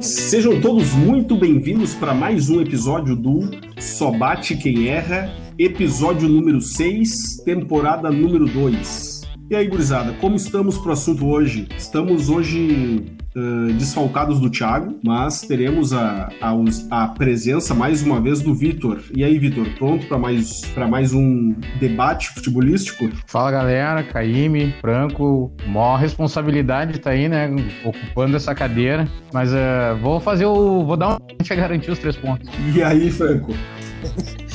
Sejam todos muito bem-vindos para mais um episódio do Só Bate Quem Erra, episódio número 6, temporada número 2. E aí, gurizada, como estamos pro assunto hoje? Estamos hoje uh, desfalcados do Thiago, mas teremos a, a, a, presença mais uma vez do Vitor. E aí, Vitor, pronto para mais, mais um debate futebolístico? Fala galera, Caíme, Franco, maior responsabilidade tá aí, né? Ocupando essa cadeira. Mas uh, vou fazer o. Vou dar um. A gente garantir os três pontos. E aí, Franco?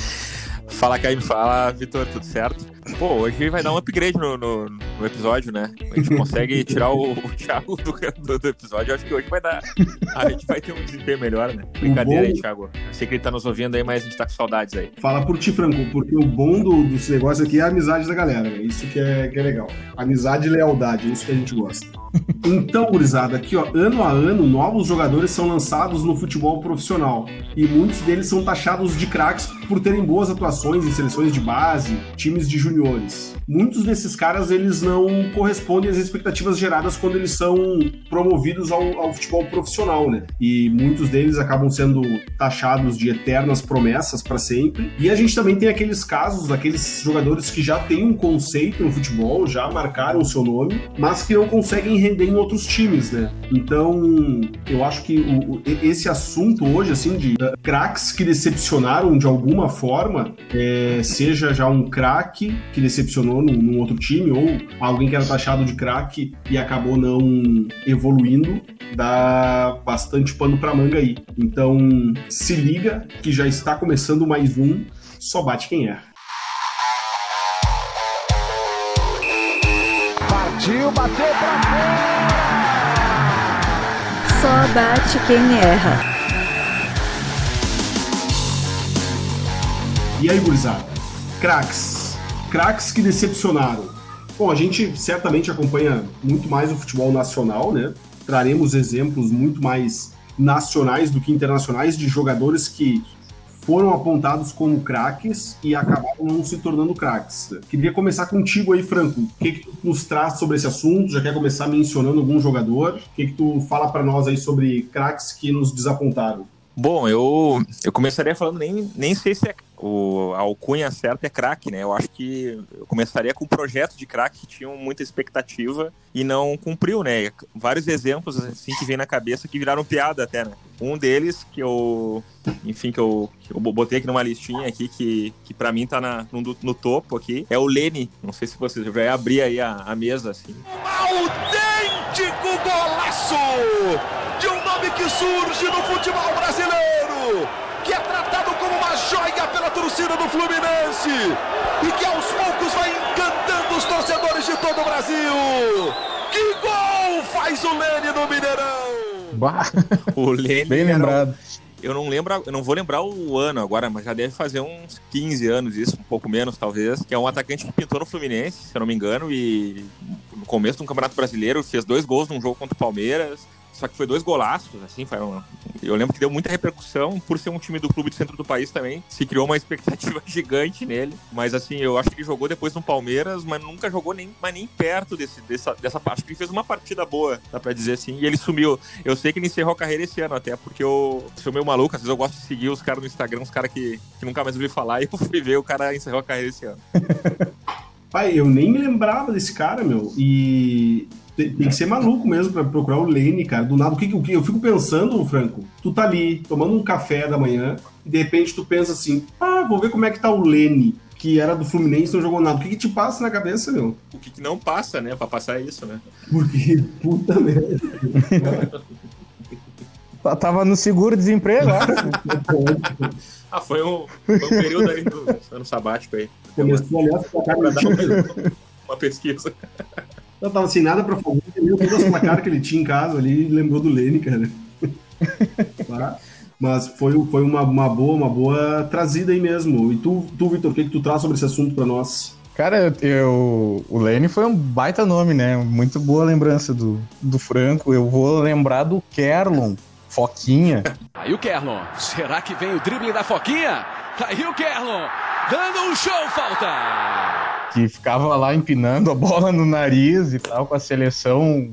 Fala, Caíme, fala, Vitor, tudo certo? Pô, hoje vai dar um upgrade no, no, no episódio, né? A gente consegue tirar o, o Thiago do, do, do, episódio. Acho que hoje vai dar. A gente vai ter um desempenho melhor, né? Brincadeira bom... aí, Thiago. Eu sei que ele tá nos ouvindo aí, mas a gente tá com saudades aí. Fala por ti, Franco, porque o bom do, desse negócio aqui é a amizade da galera, né? Isso que é, que é legal. Amizade e lealdade, isso que a gente gosta. Então, gurizada, aqui ó, ano a ano, novos jogadores são lançados no futebol profissional e muitos deles são taxados de craques por terem boas atuações em seleções de base, times de juniores. Muitos desses caras eles não correspondem às expectativas geradas quando eles são promovidos ao, ao futebol profissional, né? E muitos deles acabam sendo taxados de eternas promessas para sempre. E a gente também tem aqueles casos daqueles jogadores que já têm um conceito no futebol, já marcaram o seu nome, mas que não conseguem render em outros times, né? Então, eu acho que o, esse assunto hoje, assim, de uh, craques que decepcionaram de alguma forma, é, seja já um craque que decepcionou num, num, outro time, ou alguém que era taxado de craque e acabou não evoluindo, dá bastante pano pra manga aí. Então, se liga que já está começando mais um Só Bate Quem Erra. Partiu, bateu pra fora! Só bate quem erra. E aí, gurizada? Cracks. Cracks que decepcionaram. Bom, a gente certamente acompanha muito mais o futebol nacional, né? Traremos exemplos muito mais nacionais do que internacionais de jogadores que foram apontados como craques e acabaram não se tornando craques. Queria começar contigo aí, Franco. O que, que tu nos traz sobre esse assunto? Já quer começar mencionando algum jogador? O que, que tu fala para nós aí sobre craques que nos desapontaram? Bom, eu, eu começaria falando, nem, nem sei se é o, a alcunha certa é craque, né? Eu acho que eu começaria com o projeto de craque que tinham muita expectativa e não cumpriu, né? Vários exemplos assim que vem na cabeça que viraram piada até, né? Um deles que eu, enfim, que eu, que eu botei aqui numa listinha aqui que, que para mim tá na, no, no, topo aqui, é o Lene. Não sei se vocês vai abrir aí a, a mesa assim. Autêntico golaço de um nome que surge no futebol brasileiro, que é tratado como uma joia pela torcida do Fluminense e que aos poucos vai encantando os torcedores de todo o Brasil. Que gol faz o Lene no Mineirão! Bah. O Lene bem lembrado. Eu não lembro, eu não vou lembrar o ano agora, mas já deve fazer uns 15 anos isso, um pouco menos talvez, que é um atacante que pintou no Fluminense, se eu não me engano, e no começo do Campeonato Brasileiro fez dois gols num jogo contra o Palmeiras, só que foi dois golaços, assim, foi uma... eu lembro que deu muita repercussão, por ser um time do clube do centro do país também, se criou uma expectativa gigante nele, mas assim, eu acho que ele jogou depois no Palmeiras, mas nunca jogou nem, mas nem perto desse, dessa, dessa parte, ele fez uma partida boa, dá pra dizer assim, e ele sumiu, eu sei que ele encerrou a carreira esse ano até, porque eu sou meio maluco, às vezes eu gosto de seguir os caras no Instagram, os caras que, que nunca mais ouvi falar, e eu fui ver o cara encerrou a carreira esse ano. Pai, eu nem me lembrava desse cara, meu. E tem, tem, que ser maluco mesmo para procurar o Lane, cara. Do nada, o que, o que eu fico pensando, Franco? Tu tá ali tomando um café da manhã e de repente tu pensa assim: ah, vou ver como é que tá o Lene, que era do Fluminense não jogou nada. O que, que te passa na cabeça, meu? O que, que não passa, né? Pra passar isso, né? Porque, puta merda. Tava no seguro-desemprego, Ah, foi um, foi um período aí do ano sabático aí. Começou, aliás, pra dar uma, uma pesquisa. Eu tava sem nada pra fazer, viu todas as placares que ele tinha em casa ali e lembrou do Lene, cara. Mas foi, foi uma, uma, boa, uma boa trazida aí mesmo. E tu, tu Vitor, o que, que tu traz sobre esse assunto pra nós? Cara, eu, o Lene foi um baita nome, né? Muito boa lembrança do, do Franco. Eu vou lembrar do Kerlon, Foquinha. Aí o Kerlon. Será que vem o drible da Foquinha? Aí o Kerlon. Dando um show, falta! Que ficava lá empinando a bola no nariz e tal, com a seleção,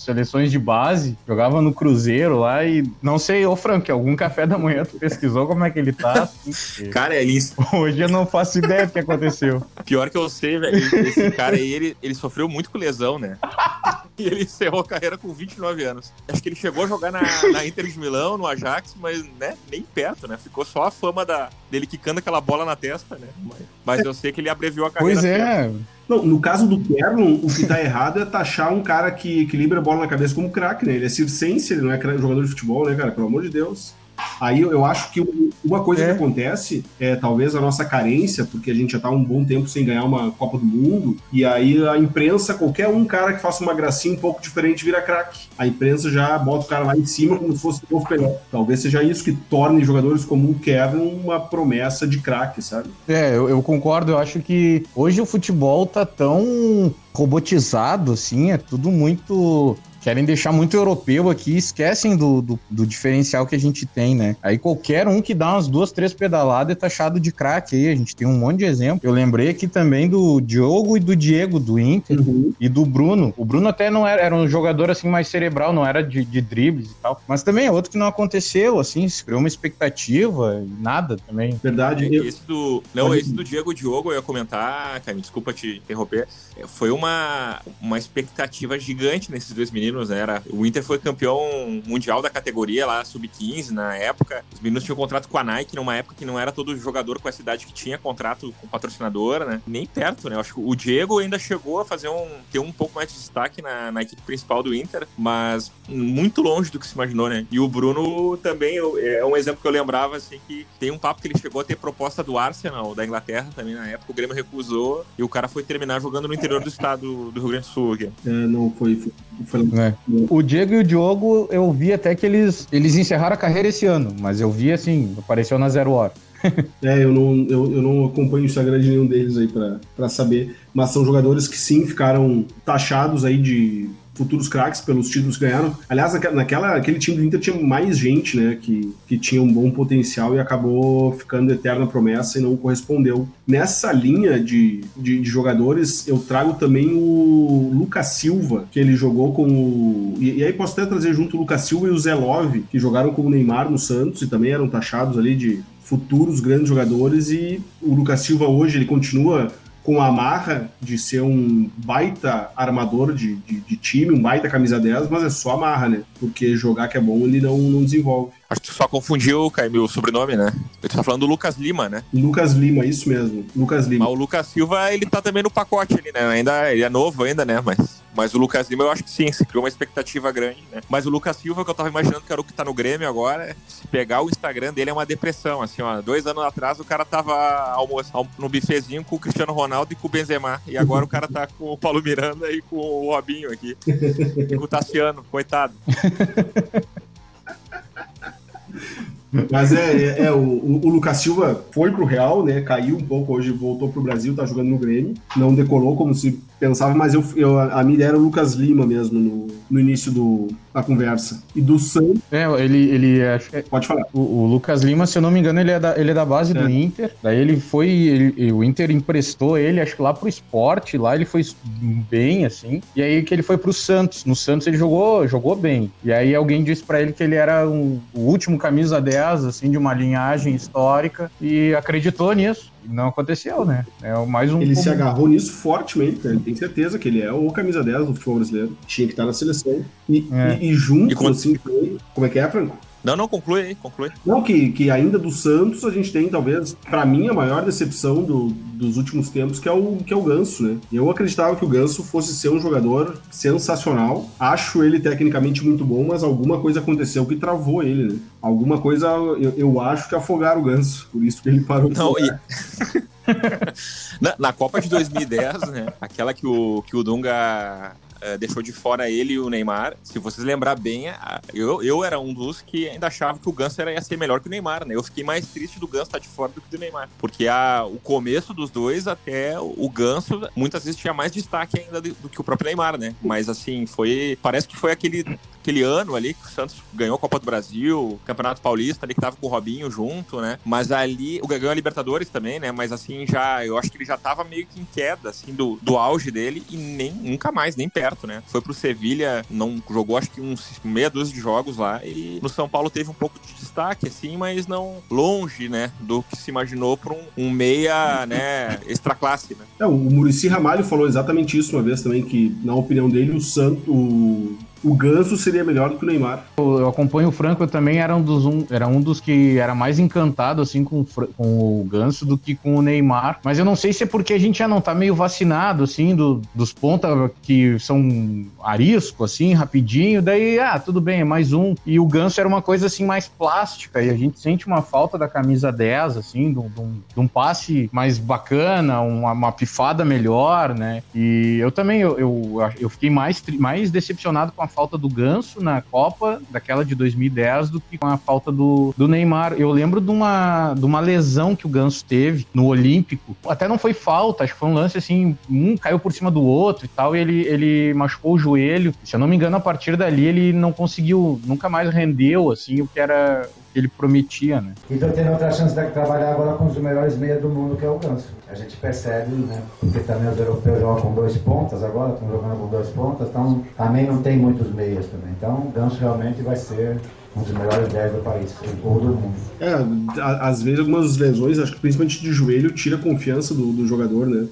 seleções de base, jogava no Cruzeiro lá e não sei, ô Frank, algum café da manhã tu pesquisou como é que ele tá? Assim, Cara, é isso. Hoje eu não faço ideia do que aconteceu. Pior que eu sei, velho. Esse cara aí, ele, ele sofreu muito com lesão, né? E ele encerrou a carreira com 29 anos. Acho que ele chegou a jogar na, na Inter de Milão, no Ajax, mas né, nem perto, né? Ficou só a fama da, dele quicando aquela bola na testa, né? Mas, mas eu sei que ele abreviou a carreira. Pois é. Não, no caso do Kerlon, o que tá errado é taxar um cara que equilibra a bola na cabeça como craque, né? Ele é circense, ele não é jogador de futebol, né, cara? Pelo amor de Deus. Aí eu acho que uma coisa É. que acontece é talvez a nossa carência, porque a gente já tá um bom tempo sem ganhar uma Copa do Mundo, e aí a imprensa, qualquer um cara que faça uma gracinha um pouco diferente vira craque. A imprensa já bota o cara lá em cima como se fosse o novo Pelé. Talvez seja isso que torne jogadores como o Kevin uma promessa de craque, sabe? É, eu, eu concordo. Eu acho que hoje o futebol tá tão robotizado, assim, é tudo muito. Querem deixar muito europeu aqui, esquecem do, do, do diferencial que a gente tem, né? Aí qualquer um que dá umas duas, três pedaladas é taxado de craque aí. A gente tem um monte de exemplo. Eu lembrei aqui também do Diogo e do Diego, do Inter. E do Bruno. O Bruno até não era, era um jogador assim mais cerebral, não era de, de dribles e tal. Mas também é outro que não aconteceu, assim, se criou uma expectativa e nada também. Verdade. Eu- Esse do. Não, Pode- esse do Diego Diogo, eu ia comentar, cara, me desculpa te interromper. É, Foi uma, uma expectativa gigante nesses dois meninos, né? Era, o Inter foi campeão mundial da categoria lá, sub-15 na época. Os meninos tinham contrato com a Nike numa época que não era todo jogador com essa idade que tinha contrato com patrocinadora, né? Nem perto, né? Eu acho que o Diego ainda chegou a fazer um. ter um pouco mais de destaque na, na equipe principal do Inter, mas muito longe do que se imaginou, né? E o Bruno também eu- é um exemplo que eu lembrava, assim, que tem um papo que ele chegou a ter proposta do Arsenal, da Inglaterra também na época, o Grêmio recusou e o cara foi terminar jogando no interior do estado do Rio Grande do Sul. Aqui. É, não, foi. foi, foi- É. O Diego e o Diogo, eu vi até que eles, eles encerraram a carreira esse ano, mas eu vi assim, apareceu na zero hora. É, eu não, eu, eu não acompanho o Instagram de nenhum deles aí pra saber. Mas são jogadores que sim ficaram taxados aí de futuros craques pelos títulos que ganharam. Aliás, naquela, aquele time do Inter tinha mais gente, né? Que, que tinha um bom potencial e acabou ficando eterna promessa e não correspondeu. Nessa linha de, de, de jogadores, eu trago também o Lucas Silva, que ele jogou com o. E, e aí posso até trazer junto o Lucas Silva e o Zé Love, que jogaram com o Neymar no Santos e também eram taxados ali de futuros grandes jogadores. E o Lucas Silva hoje ele continua com a marra de ser um baita armador de, de, de time, um baita camisa 10, mas é só a marra, né? Porque jogar que é bom ele não, não desenvolve. Acho que tu só confundiu, Caio, o sobrenome, né? Eu tô falando do Lucas Lima, né? Lucas Lima, isso mesmo. Lucas Lima. Mas o Lucas Silva, ele tá também no pacote ali, né? Ainda, ele é novo ainda, né? Mas, mas o Lucas Lima, eu acho que sim, se criou uma expectativa grande, né? Mas o Lucas Silva, que eu tava imaginando que era o que tá no Grêmio agora, se pegar o Instagram dele é uma depressão, assim, ó. Dois anos atrás o cara tava almoço, almo- no bifezinho com o Cristiano Ronaldo e com o Benzema. E agora o cara tá com o Paulo Miranda e com o Robinho aqui. E com o Tassiano, coitado. Mas é, é, é, o, o Lucas Silva foi pro Real, né? Caiu um pouco, hoje voltou pro Brasil, tá jogando no Grêmio. Não decolou como se pensava, mas eu, eu- a minha ideia era o Lucas Lima mesmo no, no início do, da conversa. E do Santos, É, ele, ele acho que é- pode falar. o, o Lucas Lima, se eu não me engano, ele é da, ele é da base É. do Inter. Daí ele foi, ele- o Inter emprestou ele, acho que lá pro esporte, lá ele foi bem, assim. E aí que ele foi pro Santos. No Santos ele jogou, jogou bem. E aí alguém disse pra ele que ele era um- o último camisa 10, assim, de uma linhagem histórica. E acreditou nisso. Não aconteceu, né? É mais um. Ele se agarrou nisso fortemente, né? Ele tem certeza que ele é o camisa 10 do futebol brasileiro. Tinha que estar na seleção. E, É. e, e junto, E quando- assim, como é que é, Franco? Não, não, conclui aí, conclui. Não, que, que ainda do Santos a gente tem, talvez, pra mim, a maior decepção do- dos últimos tempos, que é, o, que é o Ganso, né? Eu acreditava que o Ganso fosse ser um jogador sensacional. Acho ele tecnicamente muito bom, mas alguma coisa aconteceu que travou ele, né? Alguma coisa, eu, eu acho que afogaram o Ganso. Por isso que ele parou. de Não, jogar. e... na, na Copa de 2010, né? Aquela que o, que o Dunga eh, deixou de fora ele e o Neymar. Se vocês lembrar bem, eu, eu era um dos que ainda achava que o Ganso era, ia ser melhor que o Neymar, né? Eu fiquei mais triste do Ganso estar de fora do que do Neymar. Porque a, o começo dos dois, até o, Ganso, muitas vezes tinha mais destaque ainda do, do que o próprio Neymar, né? Mas assim, foi. Parece que foi aquele aquele ano ali que o Santos ganhou a Copa do Brasil, Campeonato Paulista ali que tava com o Robinho junto, né? Mas ali, o ganhou a Libertadores também, né? Mas assim, já, eu acho que ele já tava meio que em queda, assim, do, do auge dele e nem, nunca mais, nem perto. Certo, né? Foi pro Sevilha, não jogou acho que uns meia dúzia de jogos lá e no São Paulo teve um pouco de destaque, assim, mas não longe, né, do que se imaginou para um, um, meia, né, extra classe, né? É, o Murici Ramalho falou exatamente isso uma vez também, que na opinião dele o Santo, o Ganso seria melhor do que o Neymar. Eu, eu acompanho o Franco, eu também era um dos, um, era um dos que era mais encantado assim com, com o Ganso do que com o Neymar. Mas eu não sei se é porque a gente já não tá meio vacinado, assim, do, dos pontas que são arisco, assim, rapidinho. Daí, ah, tudo bem, é mais um. E o Ganso era uma coisa assim mais plástica, e a gente sente uma falta da camisa 10, assim, de um, de um passe mais bacana, uma, uma, pifada melhor, né? E eu também, eu, eu, eu fiquei mais, mais decepcionado com a falta do Ganso na Copa, daquela de 2010, do que com a falta do, do Neymar. Eu lembro de uma, de uma lesão que o Ganso teve no Olímpico. Até não foi falta, acho que foi um lance assim, um caiu por cima do outro e tal, e ele, ele machucou o joelho. Se eu não me engano, a partir dali ele não conseguiu, nunca mais rendeu, assim, o que era que ele prometia, né? E tô tendo outra chance de trabalhar agora com os melhores meias do mundo, que é o Ganso. A gente percebe, né? Porque também os europeus jogam com dois pontas agora, estão jogando com dois pontas, então também não tem muitos meias também. Então o Ganso realmente vai ser um dos melhores 10 do país, ou do mundo. É, às vezes algumas lesões, acho que principalmente de joelho, tira a confiança do, do jogador, né?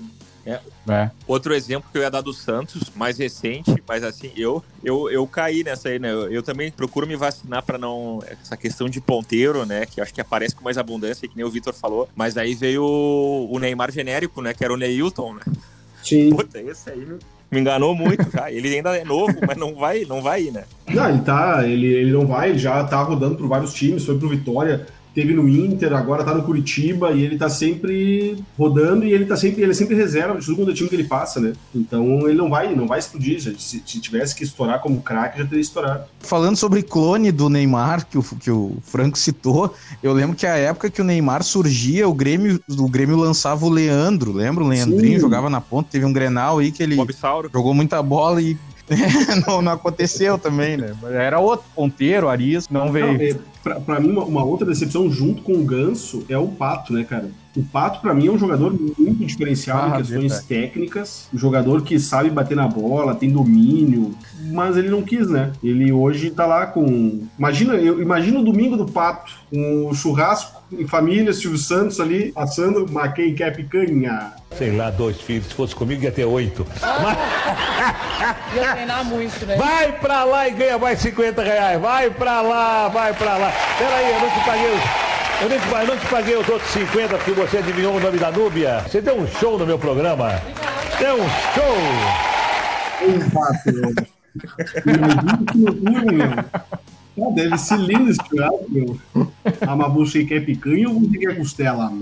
É. É. Outro exemplo que eu ia dar do Santos, mais recente, mas assim, eu eu, eu caí nessa aí, né? Eu, eu também procuro me vacinar para não. Essa questão de ponteiro, né? Que acho que aparece com mais abundância, que nem o Vitor falou. Mas aí veio o, o Neymar genérico, né? Que era o Neilton, né? Sim. Puta, esse aí me enganou muito, cara. Ele ainda é novo, mas não vai, não vai ir, né? Não, ele tá. Ele, ele não vai, ele já tá rodando por vários times, foi pro Vitória teve no Inter, agora tá no Curitiba e ele tá sempre rodando e ele tá sempre, ele é sempre reserva de todo time que ele passa, né? Então ele não vai, não vai explodir. Se, se tivesse que estourar como craque, já teria estourado. Falando sobre clone do Neymar, que o, que o Franco citou, eu lembro que a época que o Neymar surgia, o Grêmio, o Grêmio lançava o Leandro, lembra? O Leandrinho Sim. jogava na ponta, teve um Grenal aí que ele jogou muita bola e não, não, aconteceu também, né? Era outro ponteiro, Arias, não veio. Não, é, pra, pra, mim, uma, uma, outra decepção junto com o Ganso é o Pato, né, cara? O Pato, para mim, é um jogador muito diferenciado ah, em questões técnicas. Um jogador que sabe bater na bola, tem domínio, mas ele não quis, né? Ele hoje tá lá com. Imagina, eu imagino o domingo do Pato, um churrasco em família, Silvio Santos ali, passando, uma quem quer picanha. Sei lá, dois filhos. Se fosse comigo, ia ter oito. Mas... ia treinar muito, né? Vai pra lá e ganha mais 50 reais. Vai pra lá, vai pra lá. Peraí, eu não te paguei. Eu, nem, eu não te paguei os outros 50 porque você adivinhou o nome da Núbia. Você deu um show no meu programa. Deu um show. Meu. Ah, deve ser lindo esse churrasco, meu. Ah, mas você quer picanha ou você quer costela?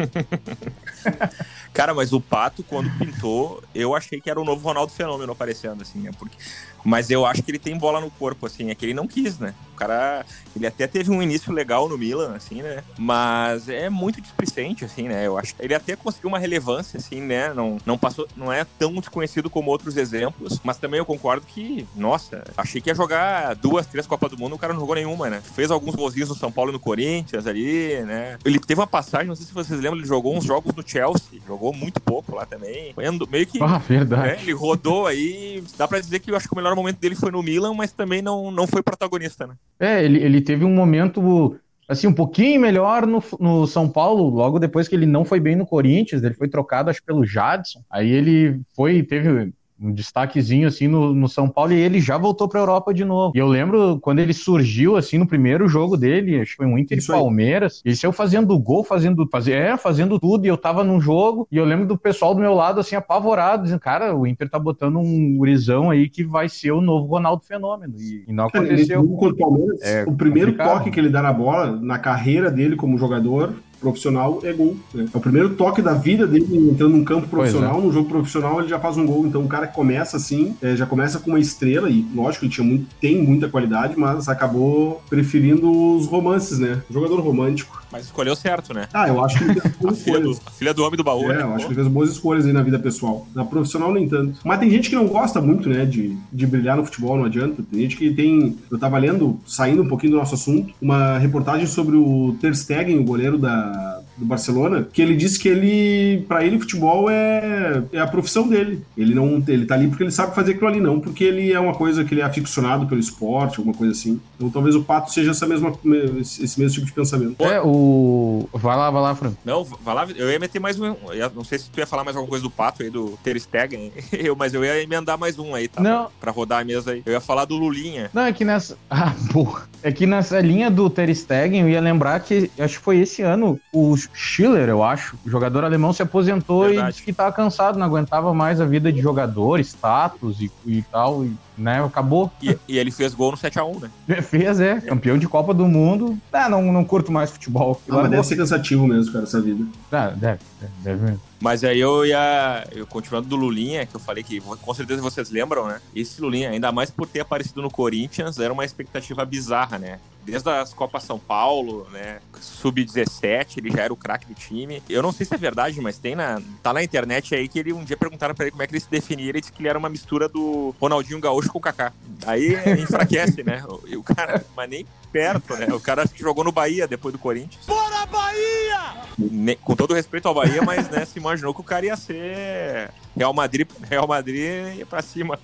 Cara, mas o Pato, quando pintou, eu achei que era o novo Ronaldo Fenômeno aparecendo, assim, né? Porque... Mas eu acho que ele tem bola no corpo, assim, é que ele não quis, né? O cara, ele até teve um início legal no Milan, assim, né? Mas é muito displicente, assim, né? Eu acho ele até conseguiu uma relevância, assim, né? Não, não passou, não é tão desconhecido como outros exemplos, mas também eu concordo que, nossa, achei que ia jogar duas, três Copas do Mundo, o cara não jogou nenhuma, né? Fez alguns golzinhos no São Paulo e no Corinthians ali, né? Ele teve uma passagem, não sei se vocês lembram, ele jogou uns jogos no Chelsea, jogou muito pouco lá também. Foi meio que. Ah, verdade. Né, ele rodou aí. Dá pra dizer que eu acho que o melhor momento dele foi no Milan, mas também não, não foi protagonista, né? É, ele, ele teve um momento assim, um pouquinho melhor no, no São Paulo, logo depois que ele não foi bem no Corinthians, ele foi trocado, acho, pelo Jadson. Aí ele foi, teve um destaquezinho assim no, no São Paulo e ele já voltou para a Europa de novo. E eu lembro quando ele surgiu assim no primeiro jogo dele, acho que foi um Inter e Palmeiras, ele saiu fazendo gol, fazendo, fazia, é, fazendo tudo e eu tava num jogo e eu lembro do pessoal do meu lado assim apavorado, dizendo, cara, o Inter tá botando um gurizão aí que vai ser o novo Ronaldo Fenômeno e, e não aconteceu. o, Palmeiras, é o primeiro complicado. toque que ele dá na bola na carreira dele como jogador profissional é gol. Né? É o primeiro toque da vida dele entrando num campo profissional, é. num jogo profissional, ele já faz um gol. Então o cara começa assim, é, já começa com uma estrela, e lógico, ele tinha muito, tem muita qualidade, mas acabou preferindo os romances, né? jogador romântico. Mas escolheu certo, né? Ah, eu acho que ele fez boas a, filha do, a filha do homem do baú, é, né? eu acho que ele fez boas escolhas aí na vida pessoal. Na profissional, nem tanto. Mas tem gente que não gosta muito, né, de, de brilhar no futebol, não adianta. Tem gente que tem. Eu tava lendo, saindo um pouquinho do nosso assunto, uma reportagem sobre o Ter Stegen, o goleiro da, do Barcelona, que ele disse que ele, para ele, futebol é, é a profissão dele. Ele não, ele tá ali porque ele sabe fazer aquilo ali, não porque ele é uma coisa que ele é aficionado pelo esporte, alguma coisa assim. Então talvez o Pato seja essa mesma, esse mesmo tipo de pensamento. É, o. Vai lá, vai lá, Fran. Não, vai lá. Eu ia meter mais um. eu Não sei se tu ia falar mais alguma coisa do Pato aí, do Ter Stegen, eu, mas eu ia emendar mais um aí, tá? Não. Pra rodar a mesa aí. Eu ia falar do Lulinha. Não, é que nessa. Ah, porra. É que nessa linha do Ter Stegen, eu ia lembrar que acho que foi esse ano o Schiller, eu acho, o jogador alemão se aposentou Verdade. e disse que tava cansado, não aguentava mais a vida de jogador, status e, e tal, e, né? Acabou. E, e ele fez gol no 7x1, né? Fez, é. Campeão de Copa do Mundo. Ah, não, não curto mais futebol. Ah, mas deve ser cansativo mesmo, cara, essa vida. Ah, deve, deve, deve mesmo. Mas aí eu ia. Eu, continuando do Lulinha, que eu falei que com certeza vocês lembram, né? Esse Lulinha, ainda mais por ter aparecido no Corinthians, era uma expectativa bizarra, né? Desde as Copas São Paulo, né? Sub-17, ele já era o craque do time. Eu não sei se é verdade, mas tem na. Tá na internet aí que ele um dia perguntaram pra ele como é que ele se definia. Ele disse que ele era uma mistura do Ronaldinho Gaúcho com o Kaká. Aí enfraquece, né? E o cara, mas nem perto, né? O cara acho que jogou no Bahia depois do Corinthians. Bora, Bahia! Com todo respeito ao Bahia, mas né, se imaginou que o cara ia ser Real Madrid, Real Madrid ia pra cima.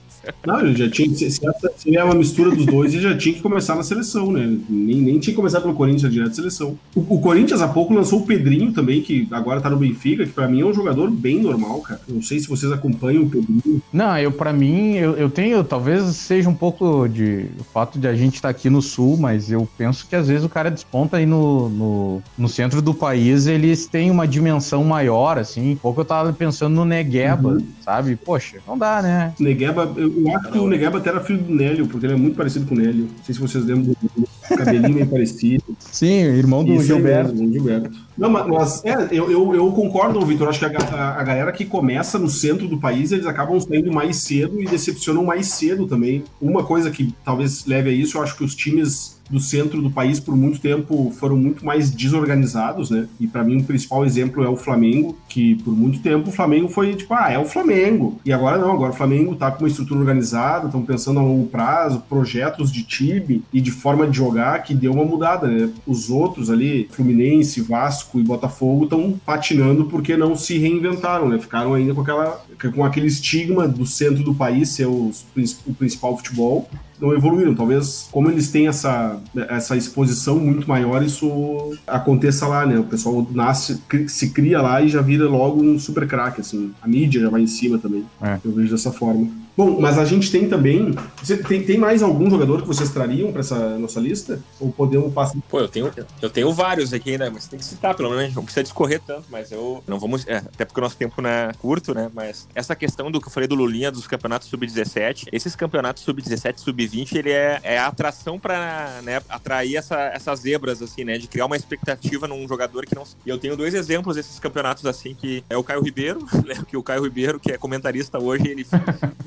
Não, ele já tinha. Se, se é uma mistura dos dois, ele já tinha que começar na seleção, né? Nem, nem tinha que começar pelo Corinthians, direto na seleção. O, o Corinthians há pouco lançou o Pedrinho também, que agora tá no Benfica, que pra mim é um jogador bem normal, cara. Não sei se vocês acompanham o Pedrinho. Não, eu para mim, eu, eu tenho, talvez seja um pouco de o fato de a gente estar aqui no sul, mas eu penso que às vezes o cara desponta aí no, no, no centro do país, eles têm uma dimensão maior, assim. Pouco eu tava pensando no Negueba, Uhum. sabe? Poxa, não dá, né? Negueba, eu, eu acho que o Negueba até era filho do Nélio, porque ele é muito parecido com o Nélio. Não sei se vocês lembram do cabelinho meio parecido. Sim, irmão do Isso Gilberto. mesmo, Gilberto. Não, mas, é, eu, eu, eu concordo, Vitor. Acho que a, a, a galera que começa no centro do país, eles acabam saindo mais cedo e decepcionam mais cedo também. Uma coisa que talvez leve a isso, eu acho que os times do centro do país por muito tempo foram muito mais desorganizados, né? E pra mim o principal exemplo é o Flamengo, que por muito tempo o Flamengo foi tipo, ah, é o Flamengo. E agora não, agora o Flamengo tá com uma estrutura organizada, estão pensando a longo prazo, projetos de time e de forma de jogar que deu uma mudada, né? Os outros ali, Fluminense, Vasco e Botafogo estão patinando porque não se reinventaram, né? Ficaram ainda com aquela com aquele estigma do centro do país ser os, o principal futebol não evoluíram. Talvez, como eles têm essa, essa exposição muito maior, isso aconteça lá, né? O pessoal nasce, se cria lá e já vira logo um super craque, assim. A mídia já vai em cima também. É. Eu vejo dessa forma. Bom, mas a gente tem também. Você tem, tem mais algum jogador que vocês trariam para essa nossa lista? Ou podemos passar? Pô, eu tenho, eu tenho vários aqui ainda, mas tem que citar, pelo menos. Não precisa discorrer tanto, mas eu. Não vamos. é, até porque o nosso tempo não é curto, né? Mas essa questão do que eu falei do Lulinha, dos campeonatos sub-17, esses campeonatos sub-17, sub-20, ele é, é a atração pra né, atrair essa, essas zebras, assim, né? De criar uma expectativa num jogador que não. E eu tenho dois exemplos desses campeonatos, assim, que é o Caio Ribeiro, né? Que o Caio Ribeiro, que é comentarista hoje, ele,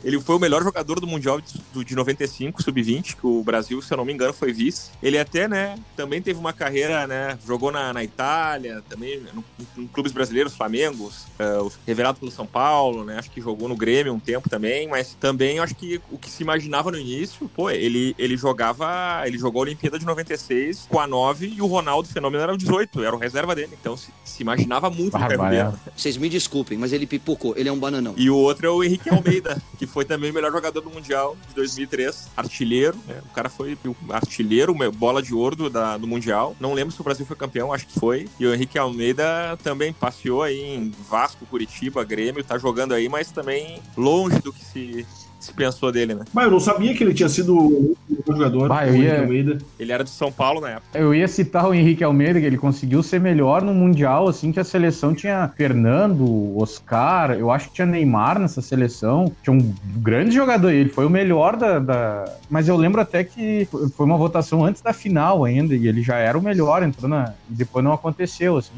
ele foi o melhor jogador do Mundial de, do- de 95, sub-20, que o Brasil, se eu não me engano, foi vice. Ele até, né, também teve uma carreira, né, jogou na, na Itália, também no, em clubes brasileiros, Flamengo, o- revelado pelo São Paulo, né, acho que jogou no Grêmio um tempo também, mas também eu acho que o que se imaginava no início, pô, ele, ele jogava, ele jogou a Olimpíada de 96 com a 9 e o Ronaldo Fenômeno era o 18, era o reserva dele, então se, se imaginava muito no. Vocês me desculpem, mas ele pipocou. Ele é um bananão. E o outro é o Henrique Almeida, que foi também melhor jogador do Mundial de 2003, artilheiro. né? O cara foi o artilheiro, bola de ouro do, da- do Mundial. Não lembro se o Brasil foi campeão, acho que foi. E o Henrique Almeida também passeou aí em Vasco, Curitiba, Grêmio, tá jogando aí, mas também longe do que se, se pensou dele, né? Mas eu não sabia que ele tinha sido o jogador. Bah, eu o ia- Henrique Almeida. Ele era de São Paulo na época. Eu ia citar o Henrique Almeida, que ele conseguiu ser melhor no Mundial, assim, que a seleção tinha Fernando, Oscar, eu acho que tinha Neymar nessa seleção, tinha um grande jogador, e ele foi o melhor da, da- Mas eu lembro até que foi uma votação antes da final ainda, e ele já era o melhor, entrou na... e depois não aconteceu, assim.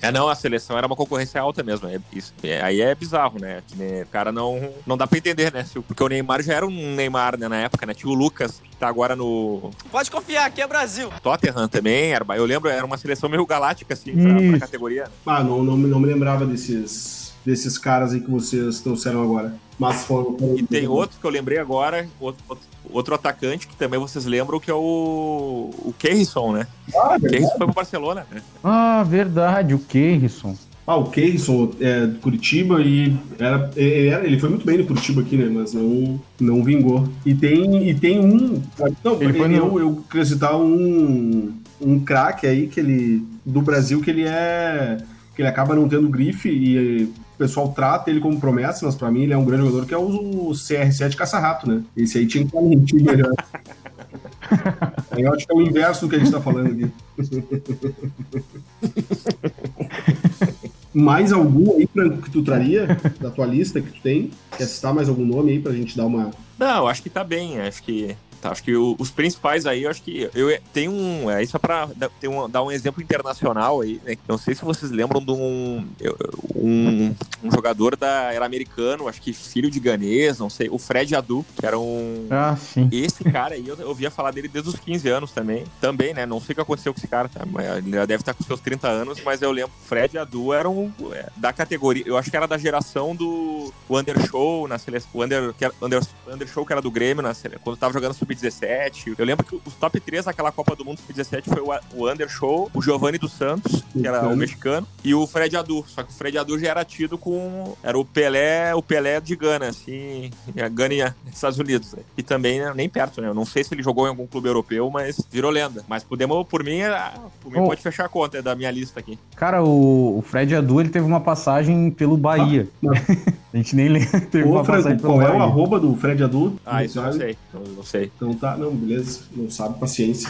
É, não, a seleção era uma concorrência alta mesmo. É, isso, é, aí é bizarro, né? Que, né, o cara não, não dá pra entender, né? Porque o Neymar já era um Neymar né, na época, né? Tinha o Lucas, que tá agora no Pode confiar, aqui é Brasil. Tottenham também. Era, eu lembro, era uma seleção meio galáctica, assim, pra, pra categoria. Ah, não, não, não me lembrava desses. Desses caras aí que vocês trouxeram agora. Mas foram. E tem outro que eu lembrei agora, outro, outro- atacante que também vocês lembram, que é o, o Keirson, né? Ah, O Keirson foi pro Barcelona, né? Ah, verdade, o Keirson. Ah, o Keirson é do Curitiba e era, ele, era- ele foi muito bem no Curitiba aqui, né? Mas não, não vingou. E tem, e tem um. Não, Ele foi no- eu, eu queria citar um, um craque aí que ele. do Brasil que ele é. que ele acaba não tendo grife e o pessoal trata ele como promessa, mas pra mim ele é um grande jogador que é o CR7 Caça-Rato, né? Esse aí tinha que estar no time melhor. Aí eu acho que é o inverso do que a gente tá falando aqui. Mais algum aí, Franco, que tu traria da tua lista que tu tem? Quer citar mais algum nome aí pra gente dar uma. Não, acho que tá bem. Acho que. Tá, acho que os principais aí, eu acho que. Eu tenho um. É, pra dar, ter um, dar um exemplo internacional aí, né? Não sei se vocês lembram de um. Um, um jogador da. Era americano, acho que filho de ganês, não sei. O Fred Adu, que era um. Ah, sim. Esse cara aí, eu eu ouvia falar dele desde os 15 anos também. Também, né? Não sei o que aconteceu com esse cara, tá? Ele já deve estar com seus 30 anos, mas eu lembro. Fred Adu era um. é, da categoria. Eu acho que era da geração do o Undershow na seleção. O Under, que era, Under, Undershow que era do Grêmio na quando tava jogando Sub-17. Eu lembro que os top 3 daquela Copa do Mundo Sub-17 foi o, o Undershow, o Giovanni dos Santos, que era o Uhum. mexicano, e o Fred Adu. Só que o Fred Adu já era tido com. Era o Pelé, o Pelé de Gana, assim. A Gana e Estados Unidos. né? E também, né, nem perto, né? Eu não sei se ele jogou em algum clube europeu, mas virou lenda. Mas podemos, por mim, é- por mim Oh. pode fechar a conta é da minha lista aqui. Cara, o, o Fred Adu, ele teve uma passagem pelo Bahia. Ah, a gente nem lembra. Teve Ô, uma passagem Franco, pelo qual é o arroba do Fred Adu? Ah, isso eu não sei. Não, não sei. Então tá, não, beleza. Não sabe, paciência.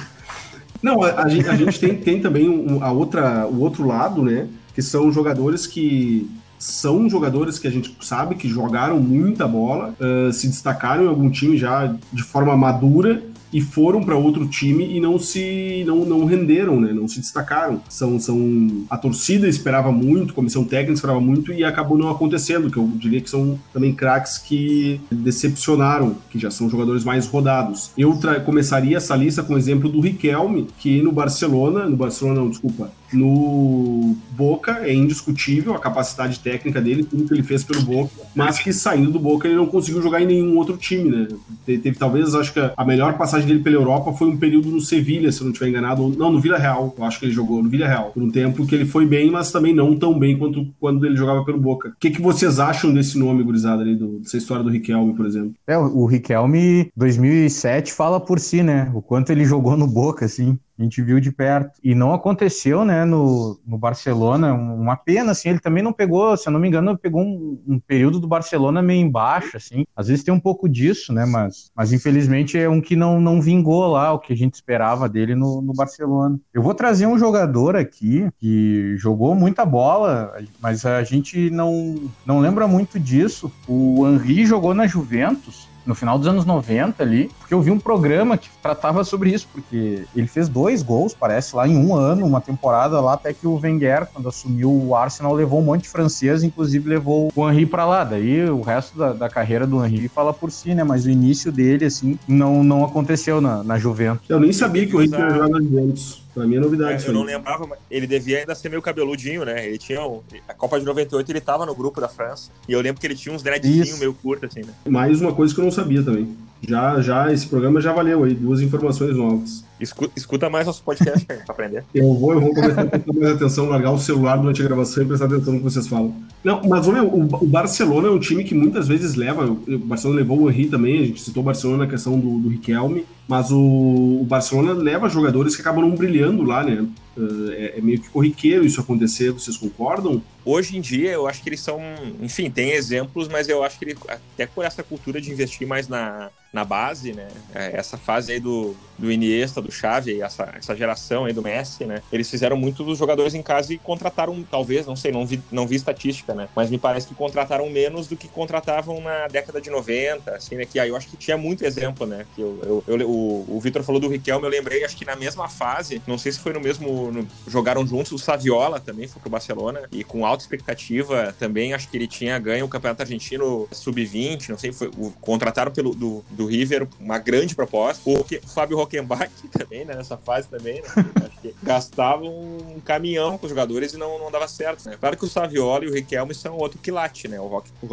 Não, a, a gente, a gente tem, tem também um- a outra, o outro lado, né? Que são jogadores que são jogadores que a gente sabe que jogaram muita bola, ah, se destacaram em algum time já de forma madura e foram para outro time e não se não, não renderam, né? Não se destacaram. São, são a torcida esperava muito, a comissão técnica esperava muito e acabou não acontecendo, que eu diria que são também craques que decepcionaram, que já são jogadores mais rodados. Eu começaria essa lista com o exemplo do Riquelme, que no Barcelona, no Barcelona não, desculpa, no Boca é indiscutível a capacidade técnica dele, tudo que ele fez pelo Boca, mas que saindo do Boca ele não conseguiu jogar em nenhum outro time, né? Te- Teve talvez, acho que a melhor passagem dele pela Europa foi um período no Sevilha, se eu não estiver enganado, não, no Vila Real, eu acho que ele jogou no Vila Real, por um tempo que ele foi bem, mas também não tão bem quanto quando ele jogava pelo Boca. O que, que vocês acham desse nome, gurizada, ali, do- dessa história do Riquelme, por exemplo? É, o Riquelme 2007 fala por si, né? O quanto ele jogou no Boca, assim. A gente viu de perto. E não aconteceu, né, no, no Barcelona. um- Uma pena, assim. Ele também não pegou, se eu não me engano, pegou um, um período do Barcelona meio embaixo, assim. Às vezes tem um pouco disso, né? Mas, mas infelizmente é um que não, não vingou lá o que a gente esperava dele no, no Barcelona. Eu vou trazer um jogador aqui que jogou muita bola, mas a gente não, não lembra muito disso. O Henry jogou na Juventus no final dos anos 90 ali, porque eu vi um programa que tratava sobre isso, porque ele fez dois gols, parece, lá em um ano, uma temporada lá, até que o Wenger, quando assumiu o Arsenal, levou um monte de francês, inclusive levou o Henry pra lá. Daí o resto da, da carreira do Henry fala por si, né? Mas o início dele, assim, não, não aconteceu na, na Juventus. Eu nem sabia que o Riquelme ia jogar na Juventus. Pra mim é novidade. É, eu não lembrava, mas ele devia ainda ser meio cabeludinho, né? Ele tinha. um- a Copa de 98 ele tava no grupo da França. E eu lembro que ele tinha uns dreadzinhos meio curtos, assim, né? Mais uma coisa que eu não sabia também. Já, já, esse programa já valeu aí, duas informações novas. Escuta, escuta mais nosso podcast pra aprender. Eu vou, eu vou começar a prestar mais atenção, largar o celular durante a gravação e prestar atenção no que vocês falam. Não, mas meu, o, o Barcelona é um time que muitas vezes leva. O Barcelona levou o Henry também, a gente citou o Barcelona na questão do, do Riquelme, mas o, o Barcelona leva jogadores que acabam não brilhando lá, né? É, é meio que corriqueiro isso acontecer, vocês concordam? Hoje em dia, eu acho que eles são. Enfim, tem exemplos, mas eu acho que ele, até por essa cultura de investir mais na, na base, né? É, Essa fase aí do, do Iniesta, do Xavi, essa, essa geração aí do Messi, né? Eles fizeram muito dos jogadores em casa e contrataram, talvez, não sei, não vi, não vi estatística, né? Mas me parece que contrataram menos do que contratavam na década de 90, assim, né? Que aí eu acho que tinha muito exemplo, né? Que eu, eu, eu- o, o Vitor falou do Riquelme, eu lembrei, acho que na mesma fase, não sei se foi no mesmo. no- jogaram juntos, o Saviola também foi pro Barcelona, e com alta expectativa também, acho que ele tinha ganho o Campeonato Argentino Sub-20, não sei, foi, o- contrataram pelo do, do River uma grande proposta. O Fábio Rockenbach também, né, nessa fase também, né, gastavam um caminhão com os jogadores e não, não dava certo, né. Claro que o Saviola e o Riquelme são outro quilate, né, o, Rock, o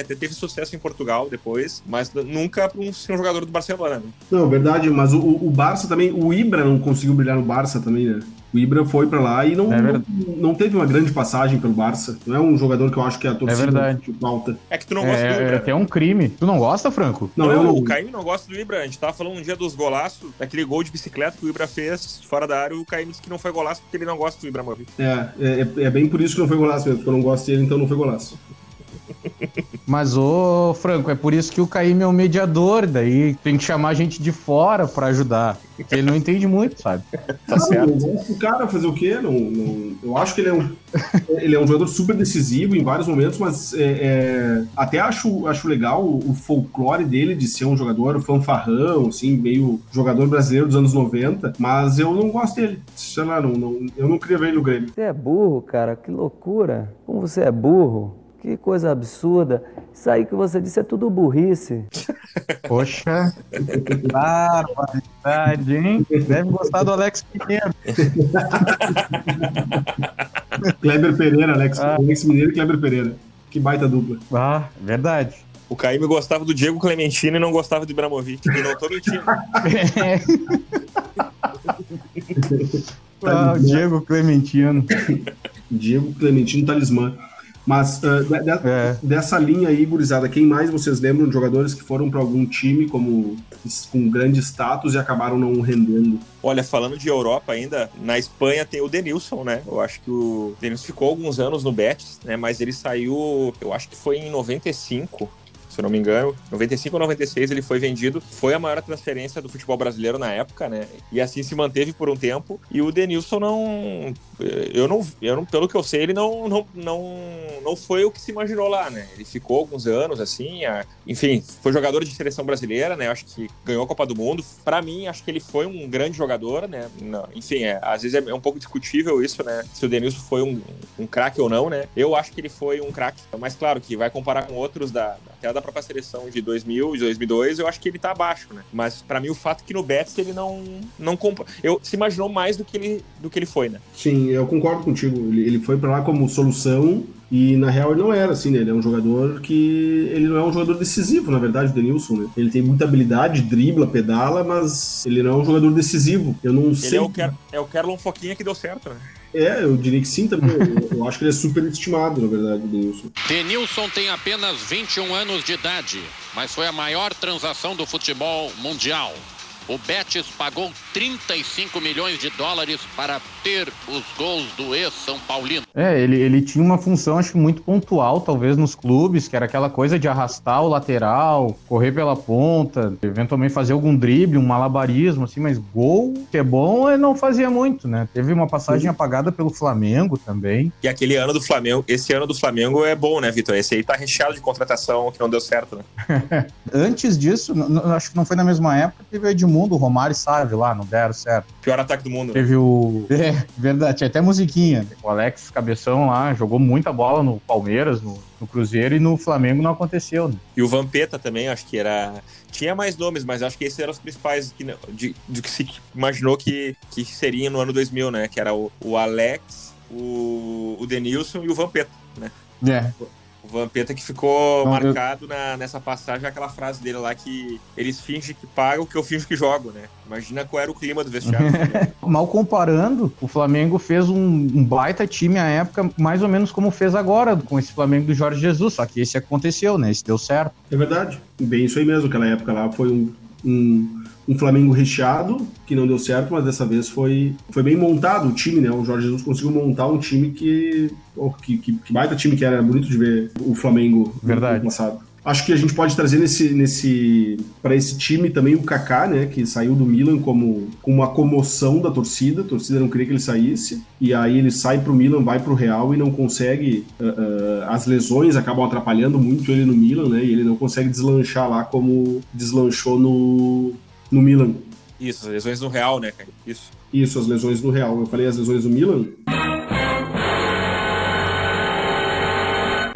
até teve sucesso em Portugal depois, mas nunca para um, um jogador do Barcelona, né. Não, verdade, mas o, o Barça também, o Ibra não conseguiu brilhar no Barça também, né? O Ibra foi pra lá e não, É não, não teve uma grande passagem pelo Barça. Não é um jogador que eu acho que a torcida verdade. falta. É que tu não gosta do É, Ibra, é até um crime. Tu não gosta, Franco? Não, Não, eu não. o Caíme não gosta do Ibra. A gente tava falando um dia dos golaços, daquele gol de bicicleta que o Ibra fez fora da área. O Caíme disse que não foi golaço porque ele não gosta do Ibrahimovic. É, é, é bem por isso que não foi golaço mesmo, porque eu não gosto dele, então não foi golaço. Mas, ô, Franco, é por isso que o Caíme é o mediador, daí tem que chamar gente de fora pra ajudar. Porque ele não entende muito, sabe? Tá certo. Do cara fazer o quê? Não, não- eu acho que ele é um, ele é um jogador super decisivo em vários momentos, mas é, é, até acho, acho legal o, o folclore dele de ser um jogador fanfarrão, assim, meio jogador brasileiro dos anos 90, mas eu não gosto dele. Sei lá, não, não- eu não queria ver ele no Grêmio. Você é burro, cara, que loucura. Como você é burro. Que coisa absurda. Isso aí que você disse é tudo burrice. Poxa, barbaridade, hein? Deve gostar do Alex Pinheiro. Kleber Pereira, Alex, Ah. Alex Mineiro e Kleber Pereira. Que baita dupla. Ah, verdade. O Caíme gostava do Diego Clementino e não gostava do Ibrahimovic. E não tô mentindo. Ah, o Diego Clementino. Diego Clementino Talismã. Mas ah, de- de- É. dessa linha aí, gurizada, quem mais vocês lembram de jogadores que foram para algum time como com grande status e acabaram não rendendo? Olha, falando de Europa ainda, na Espanha tem o Denilson, né? Eu acho que o Denilson ficou alguns anos no Betis, né? Mas ele saiu, eu acho que foi em 95, se não me engano. 95 ou 96 ele foi vendido. Foi a maior transferência do futebol brasileiro na época, né? E assim se manteve por um tempo. E o Denilson não. Eu não. Eu não pelo que eu sei, ele não, não, não, não foi o que se imaginou lá, né? Ele ficou alguns anos, assim. a- enfim, foi jogador de seleção brasileira, né? Acho que ganhou a Copa do Mundo. Pra mim, acho que ele foi um grande jogador, né? Não, enfim, é, às vezes é um pouco discutível isso, né? Se o Denilson foi um, um craque ou não, né? Eu acho que ele foi um craque. Mas claro que vai comparar com outros da até da própria seleção de 2000 e 2002, eu acho que ele tá abaixo, né? Mas pra mim o fato é que no Betis ele não não compa... eu se imaginou mais do que ele do que ele foi, né? Sim, eu concordo contigo. Ele, ele foi para lá como solução e na real ele não era assim, né? Ele é um jogador que ele não é um jogador decisivo, na verdade, o Denilson, né? Ele tem muita habilidade, dribla, pedala, mas ele não é um jogador decisivo. Eu não Ele sei. é o, Ker... é o Kerlon Foquinha que deu certo, né? É, eu diria que sim também. eu, eu acho que ele é super estimado, na verdade, o Denilson. Denilson tem apenas 21 anos de idade, mas foi a maior transação do futebol mundial. O Betis pagou 35 milhões de dólares para ter os gols do ex-São Paulino. É, ele, ele tinha uma função, acho que muito pontual, talvez, nos clubes, que era aquela coisa de arrastar o lateral, correr pela ponta, eventualmente fazer algum drible, um malabarismo, assim, mas gol, que é bom, ele não fazia muito, né? Teve uma passagem apagada pelo Flamengo também. E aquele ano do Flamengo, esse ano do Flamengo é bom, né, Vitor? Esse aí tá recheado de contratação que não deu certo, né? Antes disso, acho que não foi na mesma época, teve o Edmundo, o Romário e Sávio lá, não deram certo. Pior ataque do mundo. né? Teve o. É, verdade, tinha até musiquinha. O Alex Cabeção lá jogou muita bola no Palmeiras, no, no Cruzeiro, e no Flamengo não aconteceu, né? E o Vampeta também, acho que era. Tinha mais nomes, mas acho que esses eram os principais que, de, de que se imaginou que, que seria no ano 2000, né? Que era o, o Alex, o, o Denilson e o Vampeta, né? É. O Vampeta que ficou Não, eu- marcado na, nessa passagem, aquela frase dele lá que eles fingem que pagam o que eu finjo que jogo, né? Imagina qual era o clima do vestiário. Mal comparando, o Flamengo fez um, um baita time à época, mais ou menos como fez agora, com esse Flamengo do Jorge Jesus. Só que esse aconteceu, né? Esse deu certo. É verdade. Bem isso aí mesmo. Aquela época lá foi um, um, um Flamengo recheado, que não deu certo, mas dessa vez foi, foi bem montado o time, né? O Jorge Jesus conseguiu montar um time que. Oh, que, que, que baita time que era bonito de ver o Flamengo Verdade. no passado. Acho que a gente pode trazer nesse, nesse para esse time também o Kaká, né, que saiu do Milan como com uma comoção da torcida, a torcida não queria que ele saísse, e aí ele sai pro Milan, vai pro Real e não consegue, ah, ah, as lesões acabam atrapalhando muito ele no Milan, né, e ele não consegue deslanchar lá como deslanchou no, no Milan. Isso, as lesões no Real, né, cara? Isso. Isso, as lesões do Real. Eu falei as lesões do Milan?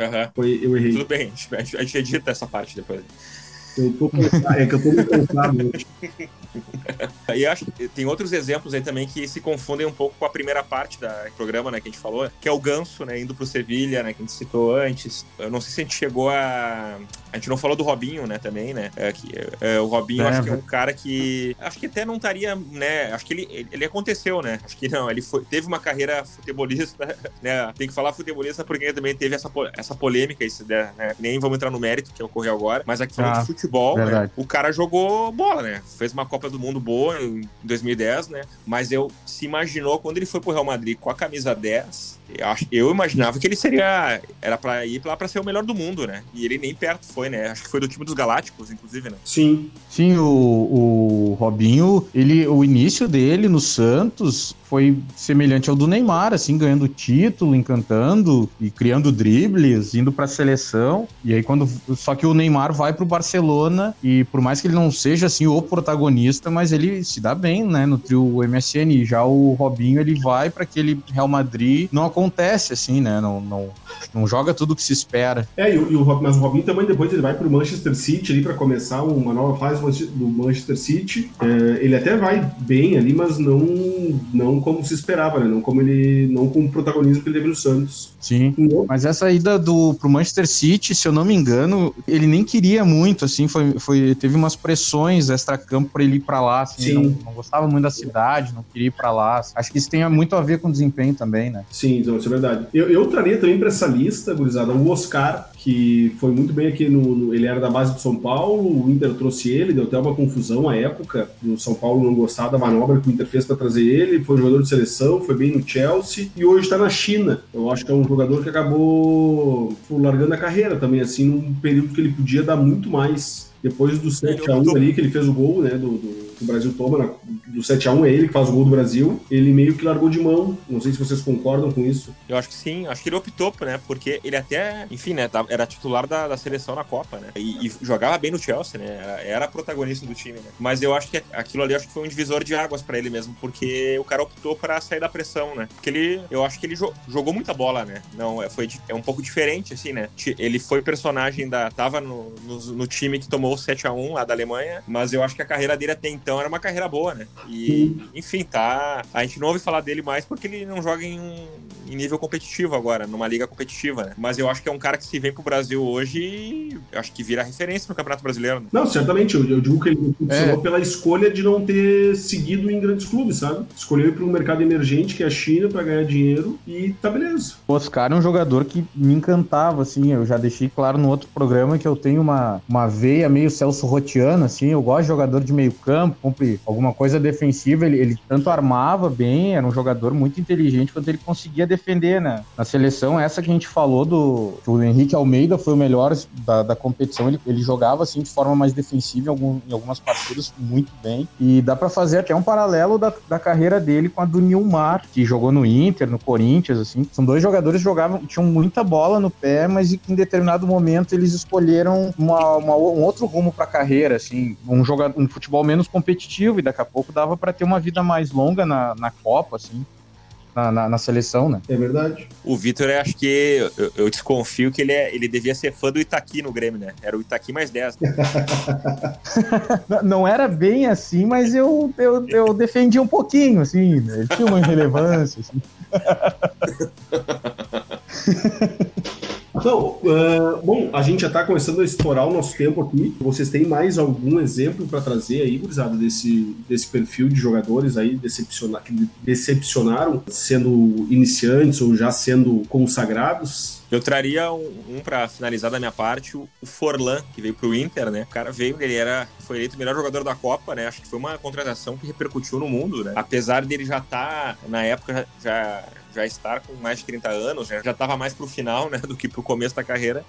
Aham. Foi, eu errei. Tudo bem, a gente edita essa parte depois. Eu tô cansado, é que eu tô muito cansado hoje. E eu acho que tem outros exemplos aí também que se confundem um pouco com a primeira parte do programa, né, que a gente falou, que é o Ganso, né, indo pro Sevilha, né, que a gente citou antes. Eu não sei se a gente chegou a... A gente não falou do Robinho, né, também, né, é, que, é, o Robinho É, acho que é um cara que... Acho que até não estaria, né, acho que ele, ele aconteceu, né, acho que não, ele foi, teve uma carreira futebolista, né, tem que falar futebolista porque também teve essa, essa polêmica, isso, né, nem vamos entrar no mérito que ocorreu agora, mas aqui falando Ah, de futebol, né, verdade. o cara jogou bola, né? Fez uma Copa do Mundo boa em 2010, né? Mas eu se imaginou quando ele foi pro Real Madrid com a camisa 10, eu, imaginava que ele seria era pra ir lá pra ser o melhor do mundo, né? E ele nem perto foi, né? Acho que foi do time dos Galácticos, inclusive, né? Sim. Sim, o, o Robinho, ele, o início dele no Santos foi semelhante ao do Neymar, assim, ganhando título, encantando e criando dribles, indo pra seleção. E aí quando só que o Neymar vai pro Barcelona e por mais que ele não seja assim o protagonista, mas ele se dá bem, né, no trio MSN. Já o Robinho, ele vai pra aquele Real Madrid, não acontece assim, né? Não, não, não joga tudo o que se espera. É, e, o- e o, mas o Robinho também depois ele vai pro Manchester City ali pra começar uma nova fase do Manchester City. É, ele até vai bem ali, mas não, não como se esperava, né? Não como ele. não com o protagonismo que ele teve no Santos. Sim. Não. Mas essa ida do pro Manchester City, se eu não me engano, ele nem queria muito, assim, foi, foi teve umas pressões extra-campo pra ele ir pra lá, assim, Sim. não, não gostava muito da cidade, não queria ir pra lá. Acho que isso tem muito a ver com o desempenho também, né? Sim, então, isso é verdade. Eu, eu traria também pra essa lista, gurizada, o Oscar, que foi muito bem aqui no, no- Ele era da base do São Paulo, o Inter trouxe ele, deu até uma confusão à época. O São Paulo não gostava da manobra que o Inter fez pra trazer ele, foi jogador de seleção, foi bem no Chelsea e hoje tá na China. Eu acho que é um jogador que acabou pô, largando a carreira também, assim, num período que ele podia dar muito mais. Depois do 7x1 ali, que ele fez o gol, né, do, do- que o Brasil toma, na- do 7x1 é ele que faz o gol do Brasil, ele meio que largou de mão. Não sei se vocês concordam com isso. Eu acho que sim, acho que ele optou, né? Porque ele até, enfim, né? Era titular da, da seleção na Copa, né? E, e jogava bem no Chelsea, né? Era, era protagonista do time, né? Mas eu acho que aquilo ali acho que foi um divisor de águas pra ele mesmo, porque o cara optou pra sair da pressão, né? Porque ele, eu acho que ele jo- jogou muita bola, né? Não, é, foi, é um pouco diferente, assim, né? Ele foi personagem da. tava no, no, no time que tomou o 7x1 lá da Alemanha, mas eu acho que a carreira dele até então era uma carreira boa, né? E, enfim, tá. A gente não ouve falar dele mais porque ele não joga em, em nível competitivo agora, numa liga competitiva, né? Mas eu acho que é um cara que se vem pro Brasil hoje, eu acho que vira referência no Campeonato Brasileiro, né? Não, certamente. Eu, eu digo que ele funcionou pela escolha de não ter seguido em grandes clubes, sabe? Escolheu ir para um mercado emergente, que é a China, para ganhar dinheiro e tá beleza. O Oscar é um jogador que me encantava, assim, eu já deixei claro no outro programa que eu tenho uma, uma veia meio Celso Rotiano, assim, eu gosto de jogador de meio campo, cumpre alguma coisa defensiva, ele, ele tanto armava bem, era um jogador muito inteligente quanto ele conseguia defender, né? Na seleção, essa que a gente falou do o Henrique Almeida foi o melhor da, da competição, ele, ele jogava, assim, de forma mais defensiva em, algum- em algumas partidas muito bem, e dá pra fazer até um paralelo da, da carreira dele com a do Nilmar, que jogou no Inter, no Corinthians, assim, são dois jogadores que jogavam, tinham muita bola no pé, mas em determinado momento eles escolheram uma- uma- um outro rumo pra carreira, assim, um, jogador, um futebol menos competitivo, e daqui a pouco dava pra ter uma vida mais longa na, na Copa, assim, na, na, na seleção, né? É verdade. O Vitor, eu acho que eu, eu desconfio que ele, é, ele devia ser fã do Itaqui no Grêmio, né? Era o Itaqui mais 10. Né? Não- Não era bem assim, mas eu, eu, eu defendia um pouquinho, assim, né? Ele tinha uma relevância, assim. Então, ah, bom, a gente já tá começando a estourar o nosso tempo aqui. Vocês têm mais algum exemplo para trazer aí, gurizada, desse, desse perfil de jogadores aí decepciona, que decepcionaram, sendo iniciantes ou já sendo consagrados? Eu traria um, um para finalizar da minha parte, o, o Forlan, que veio pro Inter, né? O cara veio, ele era, foi eleito o melhor jogador da Copa, né? Acho que foi uma contratação que repercutiu no mundo, né? Apesar dele já estar, na época, já, já estar com mais de 30 anos, né? já estava mais pro final, né? Do que pro começo da carreira.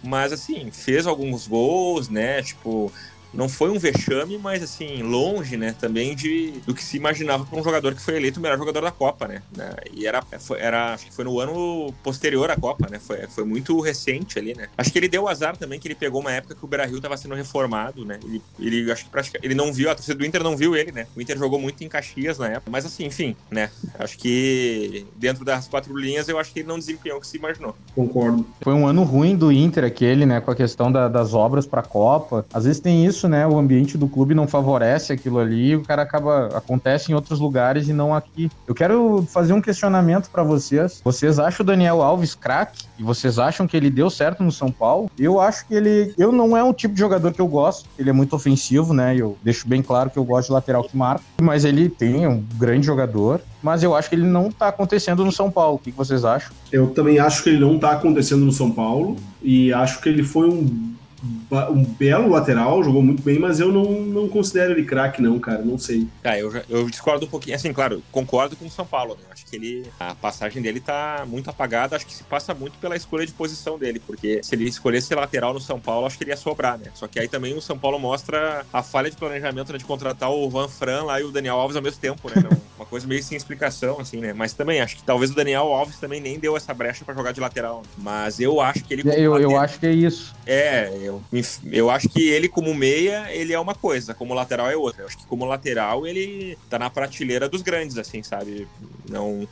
Mas, assim, fez alguns gols, né? Tipo, não foi um vexame, mas assim, longe, né, também de, do que se imaginava para um jogador que foi eleito o melhor jogador da Copa, né? né e era, foi, era, acho que foi no ano posterior à Copa, né? Foi, foi muito recente ali, né? Acho que ele deu azar também, que ele pegou uma época que o Beira-Rio estava sendo reformado, né? Ele, ele acho que praticamente, ele não viu, a torcida do Inter não viu ele, né? O Inter jogou muito em Caxias na época, mas assim, enfim, né? Acho que dentro das quatro linhas, eu acho que ele não desempenhou o que se imaginou. Concordo. Foi um ano ruim do Inter aquele, né? Com a questão da, das obras para a Copa. Às vezes tem isso, né? O ambiente do clube não favorece aquilo ali, o cara acaba acontece em outros lugares e não aqui. Eu quero fazer um questionamento para vocês. Vocês acham o Daniel Alves craque? E vocês acham que ele deu certo no São Paulo? Eu acho que ele, eu não é um tipo de jogador que eu gosto. Ele é muito ofensivo, né? Eu deixo bem claro que eu gosto de lateral que marca, mas ele tem um grande jogador. Mas eu acho que ele não tá acontecendo no São Paulo. O que vocês acham? Eu também acho que ele não tá acontecendo no São Paulo e acho que ele foi um um belo lateral, jogou muito bem, mas eu não, não considero ele craque, não, cara. Não sei. Ah, eu, eu discordo um pouquinho. Assim, claro, concordo com o São Paulo. Né? Acho que ele. A passagem dele tá muito apagada. Acho que se passa muito pela escolha de posição dele, porque se ele escolhesse lateral no São Paulo, acho que ele ia sobrar, né? Só que aí também o São Paulo mostra a falha de planejamento né, de contratar o Van Fran lá e o Daniel Alves ao mesmo tempo, né? Não, uma coisa meio sem explicação, assim, né? Mas também acho que talvez o Daniel Alves também nem deu essa brecha para jogar de lateral. Mas eu acho que ele. Eu, eu acho que é isso. É, eu, eu acho que ele, como meia, ele é uma coisa, como lateral é outra. Eu acho que como lateral, ele tá na prateleira dos grandes, assim, sabe? Não.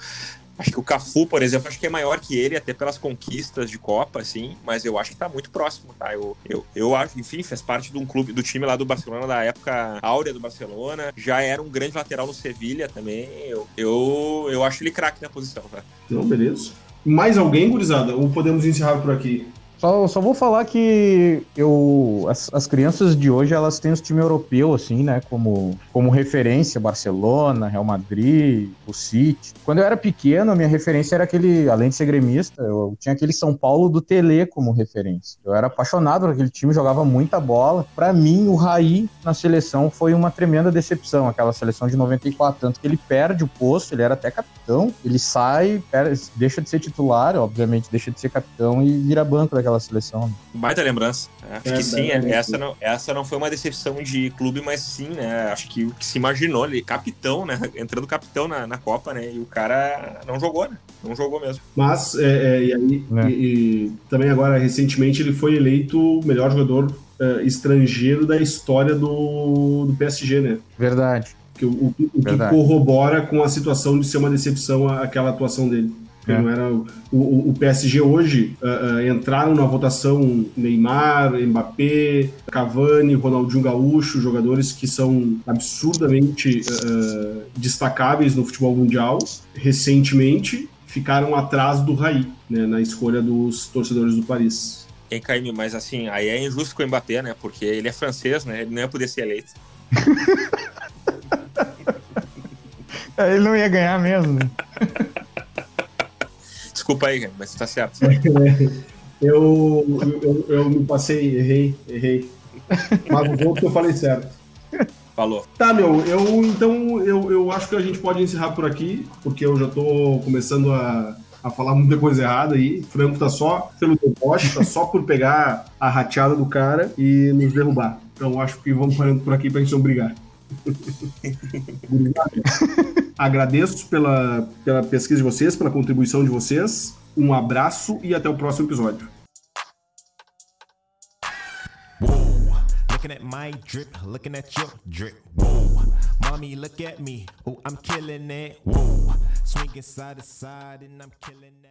Acho que o Cafu, por exemplo, acho que é maior que ele, até pelas conquistas de Copa, assim, mas eu acho que tá muito próximo, tá? Eu, eu, eu acho, enfim, fez parte de um clube, do time lá do Barcelona, da época áurea do Barcelona, já era um grande lateral no Sevilha também. Eu, eu, eu acho ele craque na posição, tá? Não, beleza. Mais alguém, gurizada? Ou podemos encerrar por aqui? Só, só vou falar que eu as, as crianças de hoje elas têm os times europeus assim, né, como como referência, Barcelona, Real Madrid, o City. Quando eu era pequeno, a minha referência era aquele, além de ser gremista, eu tinha aquele São Paulo do Tele como referência. Eu era apaixonado por aquele time, jogava muita bola. Para mim, o Raí na seleção foi uma tremenda decepção, aquela seleção de 94, tanto que ele perde o posto, ele era até capitão, ele sai, perde, deixa de ser titular, obviamente deixa de ser capitão e vira banco daquela seleção. Baita lembrança. Acho é, que sim, é, essa, não, essa não foi uma decepção de clube, mas sim, né? Acho que o que se imaginou ali, capitão, né? Entrando capitão na, na Copa, né? E o cara não jogou, né? Não jogou mesmo. Mas, é, é, e aí, é. e, e, também agora, recentemente, ele foi eleito o melhor jogador uh, estrangeiro da história do, do PSG, né? Verdade. Que, o, o, o que corrobora com a situação de ser uma decepção aquela atuação dele. É. Não era o, o, PSG hoje uh, uh, entraram na votação Neymar, Mbappé, Cavani, Ronaldinho Gaúcho, jogadores que são absurdamente uh, destacáveis no futebol mundial. Recentemente ficaram atrás do Raí, né, na escolha dos torcedores do Paris. Hein, Caime, mas assim, aí é injusto com o Mbappé, né? Porque ele é francês, né? Ele não ia poder ser eleito. ele não ia ganhar mesmo. Né? Desculpa aí, mas tá certo. eu, eu, eu me passei, errei, errei. Mas vou que eu falei certo. Falou. Tá, meu, eu então eu, eu acho que a gente pode encerrar por aqui, porque eu já tô começando a, a falar muita coisa errada aí. O Franco tá só pelo deboche, tá só por pegar a rateada do cara e nos derrubar. Então acho que vamos parando por aqui pra gente não brigar. Agradeço pela, pela pesquisa de vocês, pela contribuição de vocês. Um abraço e até o próximo episódio. At my drip, looking at your drip. Whoa, mommy, look at me. Oh, I'm killing it. Whoa, swinging side to side and I'm killing that.